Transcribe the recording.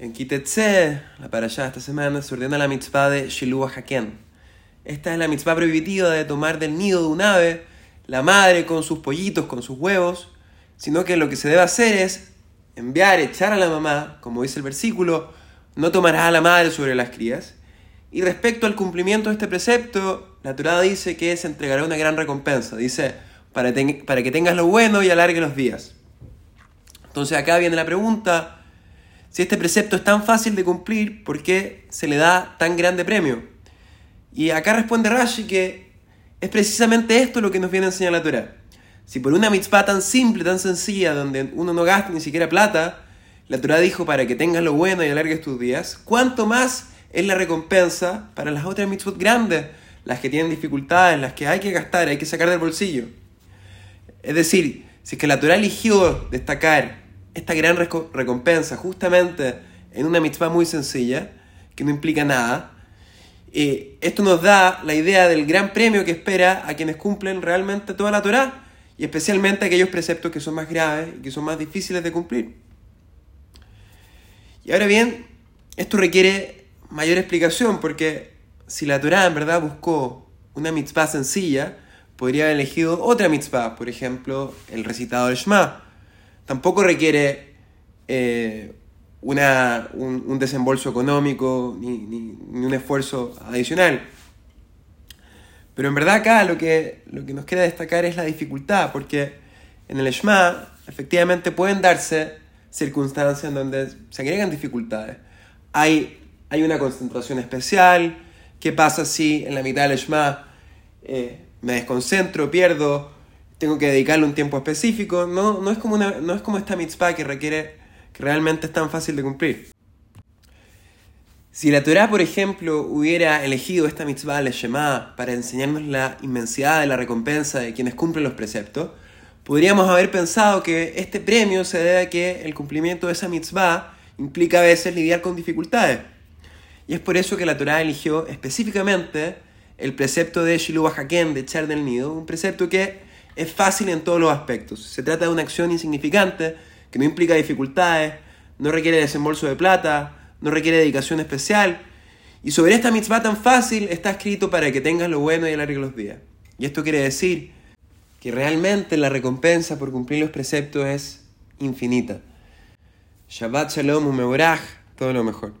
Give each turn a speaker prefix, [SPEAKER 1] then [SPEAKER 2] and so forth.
[SPEAKER 1] En Kitetse, la para allá esta semana, se ordena la mitzvah de Shilua Haken. Esta es la mitzvah prohibitiva de tomar del nido de un ave la madre con sus pollitos, con sus huevos, sino que lo que se debe hacer es enviar, echar a la mamá, como dice el versículo, no tomarás a la madre sobre las crías. Y respecto al cumplimiento de este precepto, la Torah dice que se entregará una gran recompensa. Dice, para, para que tengas lo bueno y alargue los días. Entonces acá viene la pregunta, si este precepto es tan fácil de cumplir, ¿por qué se le da tan grande premio? Y acá responde Rashi que es precisamente esto lo que nos viene a enseñar la Torah. Si por una mitzvah tan simple, tan sencilla, donde uno no gasta ni siquiera plata, la Torah dijo para que tengas lo bueno y alargues tus días, ¿cuánto más es la recompensa para las otras mitzvot grandes, las que tienen dificultades, las que hay que gastar, hay que sacar del bolsillo? Es decir, si es que la Torah eligió destacar esta gran recompensa justamente en una mitzvah muy sencilla, que no implica nada. Eh, esto nos da la idea del gran premio que espera a quienes cumplen realmente toda la Torah y especialmente aquellos preceptos que son más graves y que son más difíciles de cumplir. Y ahora bien, esto requiere mayor explicación porque si la Torah en verdad buscó una mitzvah sencilla, podría haber elegido otra mitzvah, por ejemplo, el recitado del Shema tampoco requiere eh, una, un, desembolso económico ni, un esfuerzo adicional. Pero en verdad acá lo que, lo que nos queda destacar es la dificultad, porque en el Shema efectivamente pueden darse circunstancias en donde se agregan dificultades. Hay, hay una concentración especial, ¿qué pasa si en la mitad del Shema eh, me desconcentro, pierdo tengo que dedicarle un tiempo específico. No, no, es, como no es como esta mitzvah que requiere, que realmente es tan fácil de cumplir. Si la Torah, por ejemplo, hubiera elegido esta mitzvah, le Shema, para enseñarnos la inmensidad de la recompensa de quienes cumplen los preceptos, podríamos haber pensado que este premio se debe a que el cumplimiento de esa mitzvah implica a veces lidiar con dificultades. Y es por eso que la Torah eligió específicamente el precepto de Shilu Haken, de echar del nido, un precepto que es fácil en todos los aspectos. Se trata de una acción insignificante que no implica dificultades, no requiere desembolso de plata, no requiere dedicación especial. Y sobre esta mitzvah tan fácil está escrito para que tengas lo bueno y alargue los días. Y esto quiere decir que realmente la recompensa por cumplir los preceptos es infinita. Shabbat Shalom Umeborach, todo lo mejor.